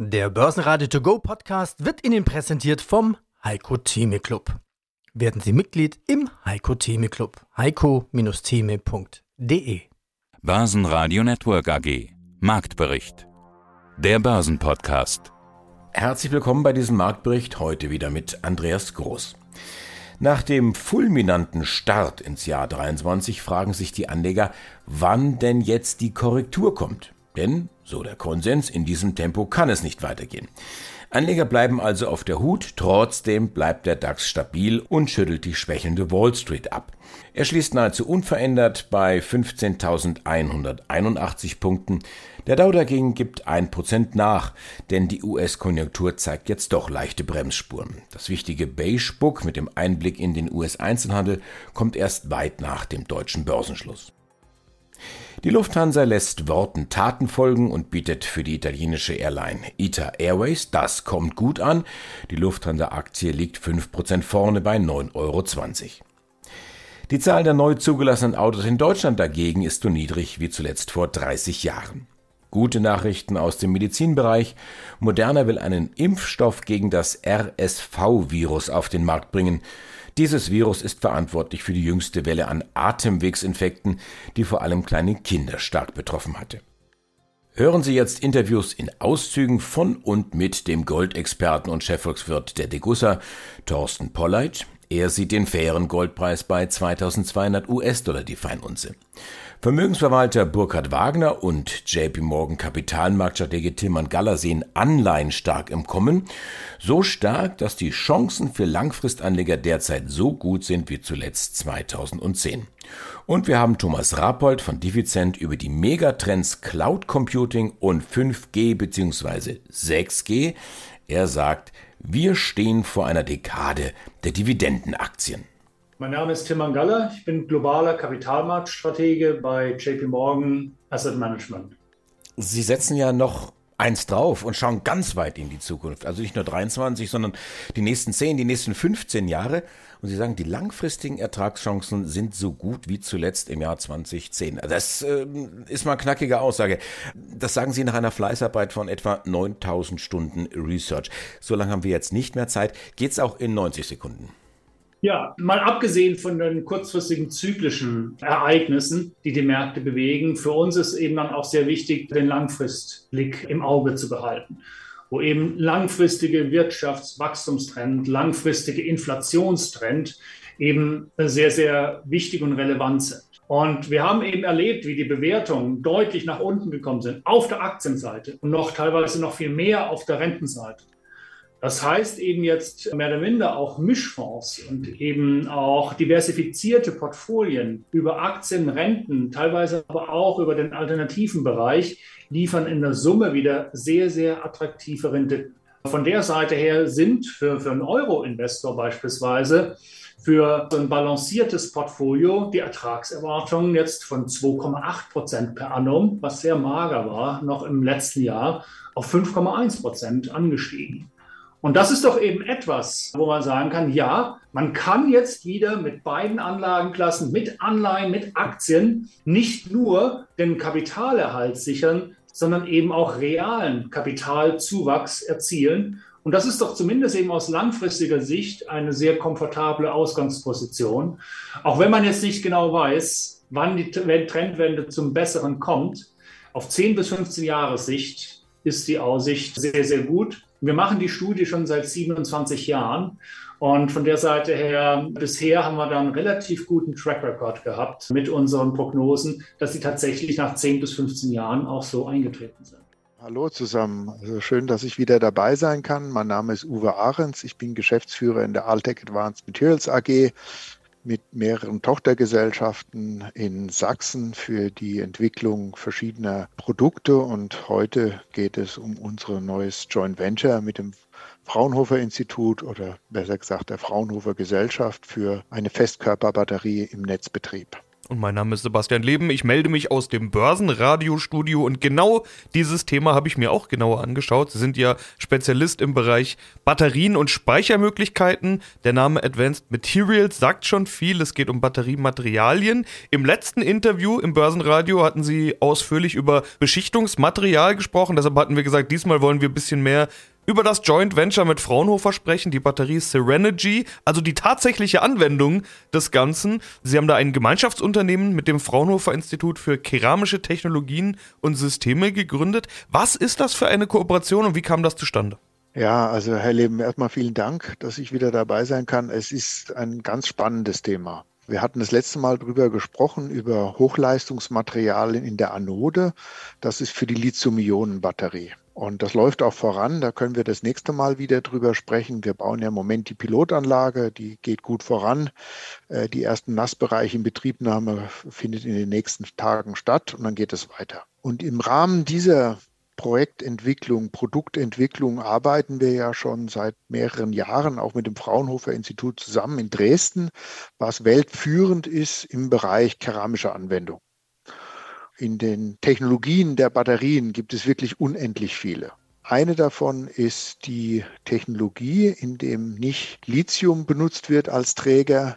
Der Börsenradio To Go Podcast wird Ihnen präsentiert vom Heiko Theme Club. Werden Sie Mitglied im Heiko Theme Club. heiko-theme.de Börsenradio Network AG Marktbericht. Der Börsenpodcast. Herzlich willkommen bei diesem Marktbericht heute wieder mit Andreas Groß. Nach dem fulminanten Start ins Jahr 23 fragen sich die Anleger, wann denn jetzt die Korrektur kommt. Denn, so der Konsens, in diesem Tempo kann es nicht weitergehen. Anleger bleiben also auf der Hut, trotzdem bleibt der DAX stabil und schüttelt die schwächelnde Wall Street ab. Er schließt nahezu unverändert bei 15.181 Punkten. Der Dow dagegen gibt ein Prozent nach, denn die US-Konjunktur zeigt jetzt doch leichte Bremsspuren. Das wichtige Beige Book mit dem Einblick in den US-Einzelhandel kommt erst weit nach dem deutschen Börsenschluss. Die Lufthansa lässt Worten Taten folgen und bietet für die italienische Airline ITA Airways, das kommt gut an. Die Lufthansa-Aktie liegt 5% vorne bei 9,20 Euro. Die Zahl der neu zugelassenen Autos in Deutschland dagegen ist so niedrig wie zuletzt vor 30 Jahren. Gute Nachrichten aus dem Medizinbereich. Moderna will einen Impfstoff gegen das RSV-Virus auf den Markt bringen. Dieses Virus ist verantwortlich für die jüngste Welle an Atemwegsinfekten, die vor allem kleine Kinder stark betroffen hatte. Hören Sie jetzt Interviews in Auszügen von und mit dem Goldexperten und Chefvolkswirt der Degussa, Thorsten Polleit. Er sieht den fairen Goldpreis bei 2200 US-Dollar die Feinunze. Vermögensverwalter Burkhard Wagner und JP Morgan Kapitalmarktstratege Tilman Galler sehen Anleihen stark im Kommen. So stark, dass die Chancen für Langfristanleger derzeit so gut sind wie zuletzt 2010. Und wir haben Thomas Rappold von Divizent über die Megatrends Cloud Computing und 5G bzw. 6G. Er sagt, wir stehen vor einer Dekade der Dividendenaktien. Mein Name ist Tim Mangalla. Ich bin globaler Kapitalmarktstratege bei JP Morgan Asset Management. Sie setzen ja noch eins drauf und schauen ganz weit in die Zukunft. Also nicht nur 23, sondern die nächsten 10, die nächsten 15 Jahre. Und Sie sagen, die langfristigen Ertragschancen sind so gut wie zuletzt im Jahr 2010. Das äh, ist mal eine knackige Aussage. Das sagen Sie nach einer Fleißarbeit von etwa 9000 Stunden Research. So lange haben wir jetzt nicht mehr Zeit. Geht's auch in 90 Sekunden? Ja, mal abgesehen von den kurzfristigen zyklischen Ereignissen, die die Märkte bewegen, für uns ist eben dann auch sehr wichtig, den Langfristblick im Auge zu behalten, wo eben langfristige Wirtschaftswachstumstrend, langfristige Inflationstrend eben sehr, sehr wichtig und relevant sind. Und wir haben eben erlebt, wie die Bewertungen deutlich nach unten gekommen sind auf der Aktienseite und noch teilweise noch viel mehr auf der Rentenseite. Das heißt eben jetzt mehr oder minder auch Mischfonds und eben auch diversifizierte Portfolien über Aktien, Renten, teilweise aber auch über den alternativen Bereich liefern in der Summe wieder sehr, sehr attraktive Renditen. Von der Seite her sind für, für einen Euro-Investor beispielsweise für ein balanciertes Portfolio die Ertragserwartungen jetzt von 2,8 Prozent per annum, was sehr mager war, noch im letzten Jahr auf 5,1 Prozent angestiegen. Und das ist doch eben etwas, wo man sagen kann, ja, man kann jetzt wieder mit beiden Anlagenklassen, mit Anleihen, mit Aktien nicht nur den Kapitalerhalt sichern, sondern eben auch realen Kapitalzuwachs erzielen. Und das ist doch zumindest eben aus langfristiger Sicht eine sehr komfortable Ausgangsposition. Auch wenn man jetzt nicht genau weiß, wann die Trendwende zum Besseren kommt, auf 10 bis 15 Jahre Sicht ist die Aussicht sehr, sehr gut. Wir machen die Studie schon seit 27 Jahren. Und von der Seite her, bisher haben wir da einen relativ guten Track Record gehabt mit unseren Prognosen, dass sie tatsächlich nach 10 bis 15 Jahren auch so eingetreten sind. Hallo zusammen. Also schön, dass ich wieder dabei sein kann. Mein Name ist Uwe Ahrens. Ich bin Geschäftsführer in der Altec Advanced Materials AG mit mehreren Tochtergesellschaften in Sachsen für die Entwicklung verschiedener Produkte. Und heute geht es um unser neues Joint Venture mit dem Fraunhofer Institut oder besser gesagt der Fraunhofer Gesellschaft für eine Festkörperbatterie im Netzbetrieb. Und mein Name ist Sebastian Leben. Ich melde mich aus dem Börsenradiostudio und genau dieses Thema habe ich mir auch genauer angeschaut. Sie sind ja Spezialist im Bereich Batterien und Speichermöglichkeiten. Der Name Advanced Materials sagt schon viel. Es geht um Batteriematerialien. Im letzten Interview im Börsenradio hatten Sie ausführlich über Beschichtungsmaterial gesprochen. Deshalb hatten wir gesagt, diesmal wollen wir ein bisschen mehr über das Joint Venture mit Fraunhofer sprechen, die Batterie Serenergy, also die tatsächliche Anwendung des Ganzen. Sie haben da ein Gemeinschaftsunternehmen mit dem Fraunhofer Institut für keramische Technologien und Systeme gegründet. Was ist das für eine Kooperation und wie kam das zustande? Ja, also Herr Leben, erstmal vielen Dank, dass ich wieder dabei sein kann. Es ist ein ganz spannendes Thema. Wir hatten das letzte Mal darüber gesprochen, über Hochleistungsmaterialien in der Anode. Das ist für die Lithium-Ionen-Batterie. Und das läuft auch voran. Da können wir das nächste Mal wieder drüber sprechen. Wir bauen ja im Moment die Pilotanlage. Die geht gut voran. Äh, die ersten Nassbereiche in Betriebnahme findet in den nächsten Tagen statt und dann geht es weiter. Und im Rahmen dieser Projektentwicklung, Produktentwicklung arbeiten wir ja schon seit mehreren Jahren auch mit dem Fraunhofer Institut zusammen in Dresden, was weltführend ist im Bereich keramischer Anwendung in den Technologien der Batterien gibt es wirklich unendlich viele. Eine davon ist die Technologie, in dem nicht Lithium benutzt wird als Träger,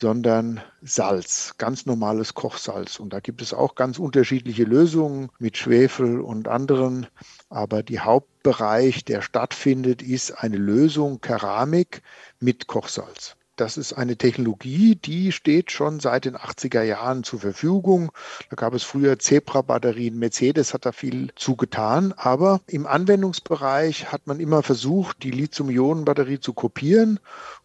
sondern Salz, ganz normales Kochsalz. Und da gibt es auch ganz unterschiedliche Lösungen mit Schwefel und anderen. Aber der Hauptbereich, der stattfindet, ist eine Lösung Keramik mit Kochsalz. Das ist eine Technologie, die steht schon seit den 80er Jahren zur Verfügung. Da gab es früher Zebra-Batterien, Mercedes hat da viel zugetan. Aber im Anwendungsbereich hat man immer versucht, die Lithium-Ionen-Batterie zu kopieren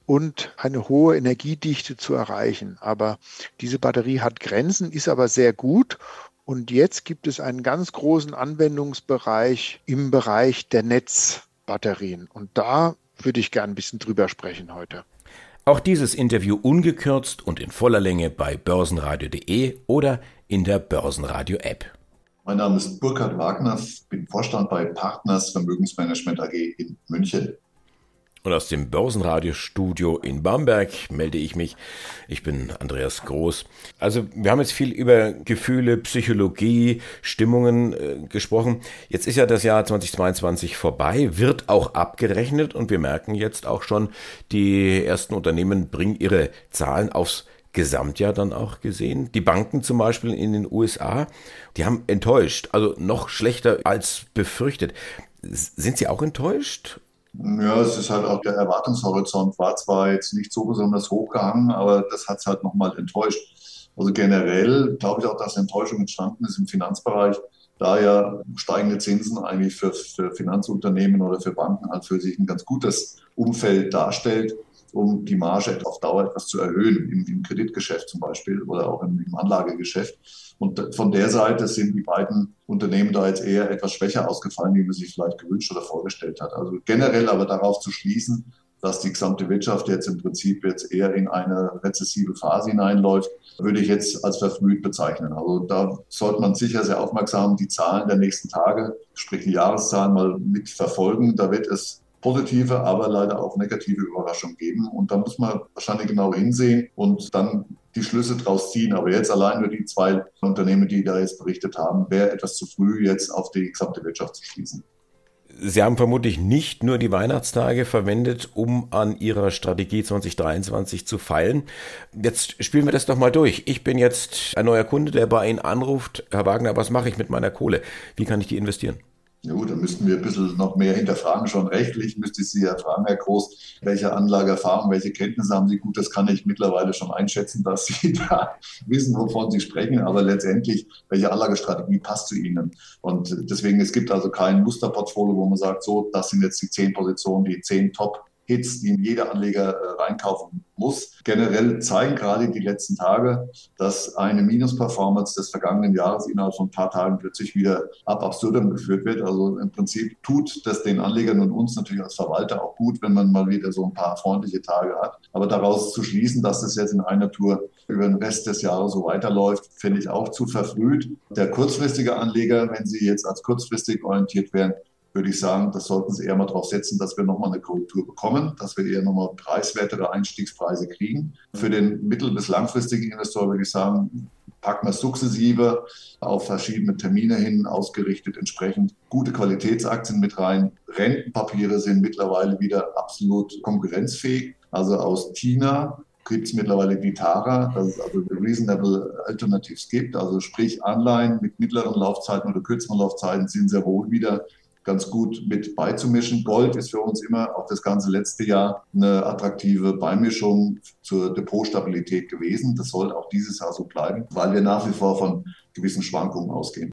und eine hohe Energiedichte zu erreichen. Aber diese Batterie hat Grenzen, ist aber sehr gut. Und jetzt gibt es einen ganz großen Anwendungsbereich im Bereich der Netzbatterien. Und da würde ich gerne ein bisschen drüber sprechen heute. Auch dieses Interview ungekürzt und in voller Länge bei börsenradio.de oder in der Börsenradio-App. Mein Name ist Burkhard Wagner, bin Vorstand bei Partners Vermögensmanagement AG in München. Und aus dem Börsenradiostudio in Bamberg melde ich mich. Ich bin Andreas Groß. Also wir haben jetzt viel über Gefühle, Psychologie, Stimmungen äh, gesprochen. Jetzt ist ja das Jahr 2022 vorbei, wird auch abgerechnet und wir merken jetzt auch schon, die ersten Unternehmen bringen ihre Zahlen aufs Gesamtjahr dann auch gesehen. Die Banken zum Beispiel in den USA, die haben enttäuscht, also noch schlechter als befürchtet. Sind Sie auch enttäuscht ja, es ist halt auch der Erwartungshorizont war zwar jetzt nicht so besonders hochgehangen, aber das hat es halt nochmal enttäuscht. Also generell glaube ich auch, dass Enttäuschung entstanden ist im Finanzbereich, da ja steigende Zinsen eigentlich für, für Finanzunternehmen oder für Banken halt für sich ein ganz gutes Umfeld darstellt, um die Marge auf Dauer etwas zu erhöhen, im, im Kreditgeschäft zum Beispiel oder auch im, im Anlagegeschäft. Und von der Seite sind die beiden Unternehmen da jetzt eher etwas schwächer ausgefallen, wie man sich vielleicht gewünscht oder vorgestellt hat. Also generell aber darauf zu schließen, dass die gesamte Wirtschaft jetzt im Prinzip jetzt eher in eine rezessive Phase hineinläuft, würde ich jetzt als verfrüht bezeichnen. Also da sollte man sicher sehr aufmerksam die Zahlen der nächsten Tage, sprich die Jahreszahlen mal mitverfolgen. Da wird es positive, aber leider auch negative Überraschungen geben. Und da muss man wahrscheinlich genau hinsehen und dann die Schlüsse draus ziehen. Aber jetzt allein nur die zwei Unternehmen, die da jetzt berichtet haben, wäre etwas zu früh, jetzt auf die gesamte Wirtschaft zu schließen. Sie haben vermutlich nicht nur die Weihnachtstage verwendet, um an Ihrer Strategie 2023 zu feilen. Jetzt spielen wir das doch mal durch. Ich bin jetzt ein neuer Kunde, der bei Ihnen anruft. Herr Wagner, was mache ich mit meiner Kohle? Wie kann ich die investieren? Ja gut, dann müssten wir ein bisschen noch mehr hinterfragen. Schon rechtlich müsste ich Sie ja fragen, Herr Groß, welche Anlageerfahrung, welche Kenntnisse haben Sie? Gut, das kann ich mittlerweile schon einschätzen, dass Sie da wissen, wovon Sie sprechen. Aber letztendlich, welche Anlagestrategie passt zu Ihnen? Und deswegen, es gibt also kein Musterportfolio, wo man sagt, so, das sind jetzt die zehn Positionen, die zehn Top Hits, die jeder Anleger äh, reinkaufen muss. Generell zeigen gerade die letzten Tage, dass eine Minus-Performance des vergangenen Jahres innerhalb von ein paar Tagen plötzlich wieder ab absurdum geführt wird. Also im Prinzip tut das den Anlegern und uns natürlich als Verwalter auch gut, wenn man mal wieder so ein paar freundliche Tage hat. Aber daraus zu schließen, dass das jetzt in einer Tour über den Rest des Jahres so weiterläuft, finde ich auch zu verfrüht. Der kurzfristige Anleger, wenn Sie jetzt als kurzfristig orientiert wären, würde ich sagen, das sollten Sie eher mal darauf setzen, dass wir nochmal eine Korrektur bekommen, dass wir eher nochmal preiswertere Einstiegspreise kriegen. Für den mittel- bis langfristigen Investor würde ich sagen, packen wir sukzessive auf verschiedene Termine hin ausgerichtet, entsprechend gute Qualitätsaktien mit rein. Rentenpapiere sind mittlerweile wieder absolut konkurrenzfähig. Also aus China gibt es mittlerweile Vitara, dass es also Reasonable Alternatives gibt. Also sprich Anleihen mit mittleren Laufzeiten oder kürzeren Laufzeiten sind sehr wohl wieder ganz gut mit beizumischen. Gold ist für uns immer auch das ganze letzte Jahr eine attraktive Beimischung zur Depotstabilität gewesen. Das soll auch dieses Jahr so bleiben, weil wir nach wie vor von gewissen Schwankungen ausgehen.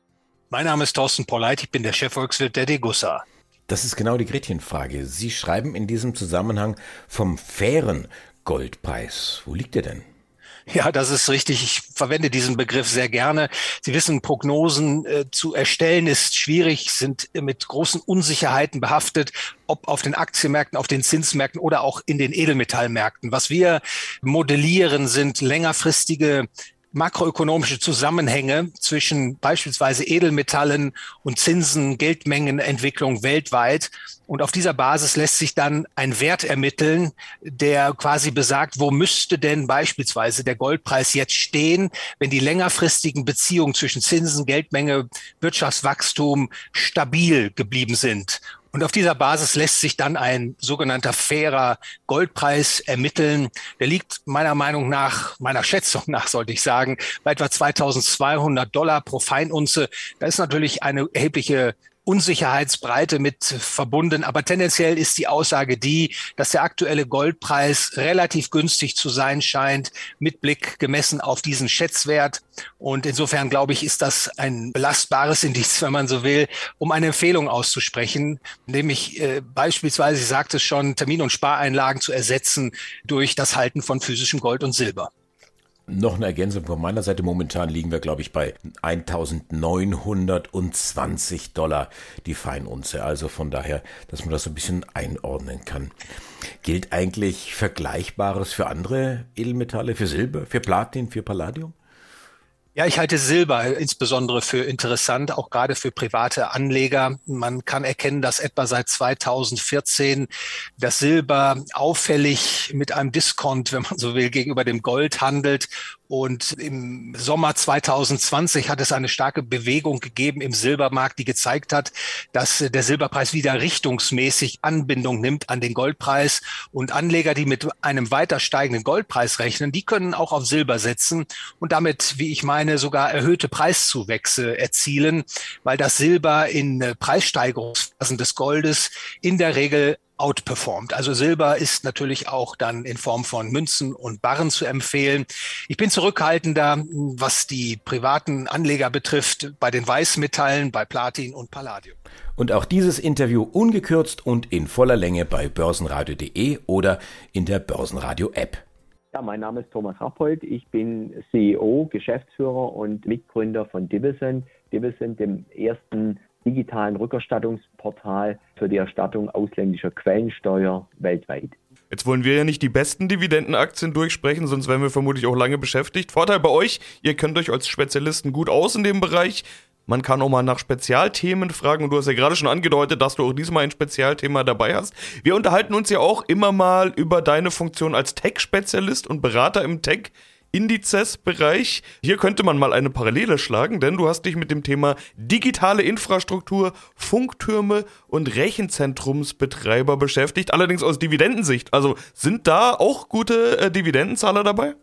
Mein Name ist Thorsten Polleit, ich bin der Chefvolkswirt der Degussa. Das ist genau die Gretchenfrage. Sie schreiben in diesem Zusammenhang vom fairen Goldpreis. Wo liegt der denn? Ja, das ist richtig. Ich verwende diesen Begriff sehr gerne. Sie wissen, Prognosen äh, zu erstellen ist schwierig, sind mit großen Unsicherheiten behaftet, ob auf den Aktienmärkten, auf den Zinsmärkten oder auch in den Edelmetallmärkten. Was wir modellieren, sind längerfristige makroökonomische Zusammenhänge zwischen beispielsweise Edelmetallen und Zinsen, Geldmengenentwicklung weltweit. Und auf dieser Basis lässt sich dann ein Wert ermitteln, der quasi besagt, wo müsste denn beispielsweise der Goldpreis jetzt stehen, wenn die längerfristigen Beziehungen zwischen Zinsen, Geldmenge, Wirtschaftswachstum stabil geblieben sind. Und auf dieser Basis lässt sich dann ein sogenannter fairer Goldpreis ermitteln. Der liegt meiner Meinung nach, meiner Schätzung nach, sollte ich sagen, bei etwa 2200 Dollar pro Feinunze. Da ist natürlich eine erhebliche Unsicherheitsbreite mit verbunden. Aber tendenziell ist die Aussage die, dass der aktuelle Goldpreis relativ günstig zu sein scheint, mit Blick gemessen auf diesen Schätzwert. Und insofern glaube ich, ist das ein belastbares Indiz, wenn man so will, um eine Empfehlung auszusprechen, nämlich äh, beispielsweise, Sie sagte es schon, Termin- und Spareinlagen zu ersetzen durch das Halten von physischem Gold und Silber. Noch eine Ergänzung von meiner Seite. Momentan liegen wir, glaube ich, bei 1920 Dollar die Feinunze. Also von daher, dass man das so ein bisschen einordnen kann. Gilt eigentlich Vergleichbares für andere Edelmetalle, für Silber, für Platin, für Palladium? Ja, ich halte Silber insbesondere für interessant, auch gerade für private Anleger. Man kann erkennen, dass etwa seit 2014 das Silber auffällig mit einem Diskont, wenn man so will, gegenüber dem Gold handelt und im Sommer 2020 hat es eine starke Bewegung gegeben im Silbermarkt, die gezeigt hat, dass der Silberpreis wieder richtungsmäßig Anbindung nimmt an den Goldpreis. Und Anleger, die mit einem weiter steigenden Goldpreis rechnen, die können auch auf Silber setzen und damit, wie ich meine, sogar erhöhte Preiszuwächse erzielen, weil das Silber in Preissteigerungsphasen des Goldes in der Regel outperformt. Also Silber ist natürlich auch dann in Form von Münzen und Barren zu empfehlen. Ich bin zurückhaltender, was die privaten Anleger betrifft, bei den Weißmetallen, bei Platin und Palladium. Und auch dieses Interview ungekürzt und in voller Länge bei börsenradio.de oder in der Börsenradio-App. Ja, mein Name ist Thomas Rappold. Ich bin CEO, Geschäftsführer und Mitgründer von Divison. Divison, dem ersten digitalen Rückerstattungsportal für die Erstattung ausländischer Quellensteuer weltweit. Jetzt wollen wir ja nicht die besten Dividendenaktien durchsprechen, sonst wären wir vermutlich auch lange beschäftigt. Vorteil bei euch, ihr könnt euch als Spezialisten gut aus in dem Bereich. Man kann auch mal nach Spezialthemen fragen und du hast ja gerade schon angedeutet, dass du auch diesmal ein Spezialthema dabei hast. Wir unterhalten uns ja auch immer mal über deine Funktion als Tech-Spezialist und Berater im Tech. Indizes-Bereich. Hier könnte man mal eine Parallele schlagen, denn du hast dich mit dem Thema digitale Infrastruktur, Funktürme und Rechenzentrumsbetreiber beschäftigt, allerdings aus Dividendensicht. Also sind da auch gute äh, Dividendenzahler dabei?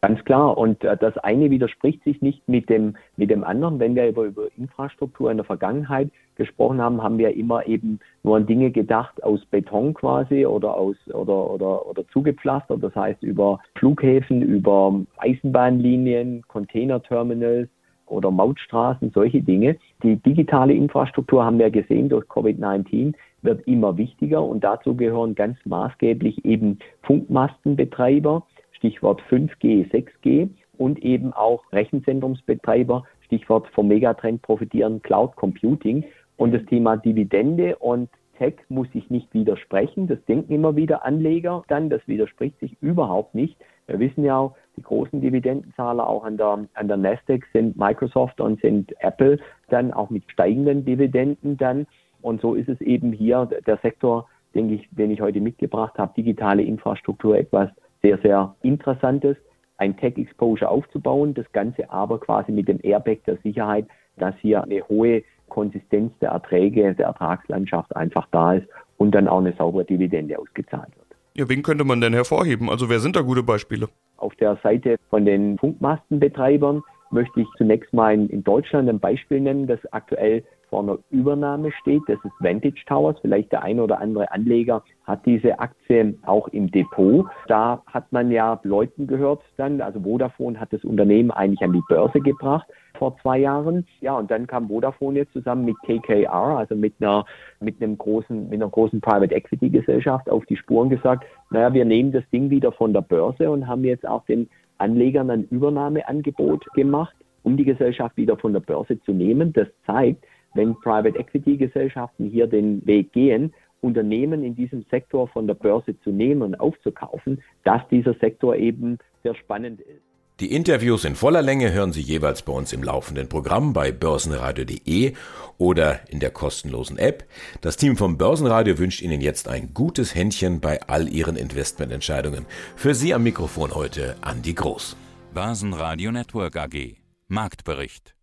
Ganz klar. Und äh, das eine widerspricht sich nicht mit dem, mit dem anderen. Wenn wir über, über Infrastruktur in der Vergangenheit gesprochen haben, haben wir immer eben nur an Dinge gedacht aus Beton quasi oder aus oder oder oder zugepflastert. Das heißt über Flughäfen, über Eisenbahnlinien, Containerterminals oder Mautstraßen, solche Dinge. Die digitale Infrastruktur haben wir gesehen durch Covid-19 wird immer wichtiger und dazu gehören ganz maßgeblich eben Funkmastenbetreiber, Stichwort 5G, 6G und eben auch Rechenzentrumsbetreiber, Stichwort vom Megatrend profitieren Cloud Computing. Und das Thema Dividende und Tech muss sich nicht widersprechen. Das denken immer wieder Anleger dann. Das widerspricht sich überhaupt nicht. Wir wissen ja auch, die großen Dividendenzahler auch an der, an der Nasdaq sind Microsoft und sind Apple dann auch mit steigenden Dividenden dann. Und so ist es eben hier der Sektor, denke ich, den ich heute mitgebracht habe, digitale Infrastruktur etwas sehr, sehr Interessantes. ein Tech-Exposure aufzubauen, das Ganze aber quasi mit dem Airbag der Sicherheit, dass hier eine hohe Konsistenz der Erträge, der Ertragslandschaft einfach da ist und dann auch eine saubere Dividende ausgezahlt wird. Ja, wen könnte man denn hervorheben? Also wer sind da gute Beispiele? Auf der Seite von den Funkmastenbetreibern möchte ich zunächst mal in Deutschland ein Beispiel nennen, das aktuell vor einer Übernahme steht. Das ist Vantage Towers. Vielleicht der ein oder andere Anleger hat diese Aktie auch im Depot. Da hat man ja Leuten gehört dann, also Vodafone hat das Unternehmen eigentlich an die Börse gebracht vor zwei Jahren. Ja, und dann kam Vodafone jetzt zusammen mit KKR, also mit einer, mit einem großen, mit einer großen Private Equity Gesellschaft auf die Spuren gesagt, naja, wir nehmen das Ding wieder von der Börse und haben jetzt auch den Anlegern ein Übernahmeangebot gemacht, um die Gesellschaft wieder von der Börse zu nehmen. Das zeigt, wenn Private Equity Gesellschaften hier den Weg gehen, Unternehmen in diesem Sektor von der Börse zu nehmen und aufzukaufen, dass dieser Sektor eben sehr spannend ist. Die Interviews in voller Länge hören Sie jeweils bei uns im laufenden Programm bei börsenradio.de oder in der kostenlosen App. Das Team vom Börsenradio wünscht Ihnen jetzt ein gutes Händchen bei all Ihren Investmententscheidungen. Für Sie am Mikrofon heute Andi Groß. Börsenradio Network AG. Marktbericht.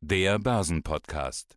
Der Börsenpodcast.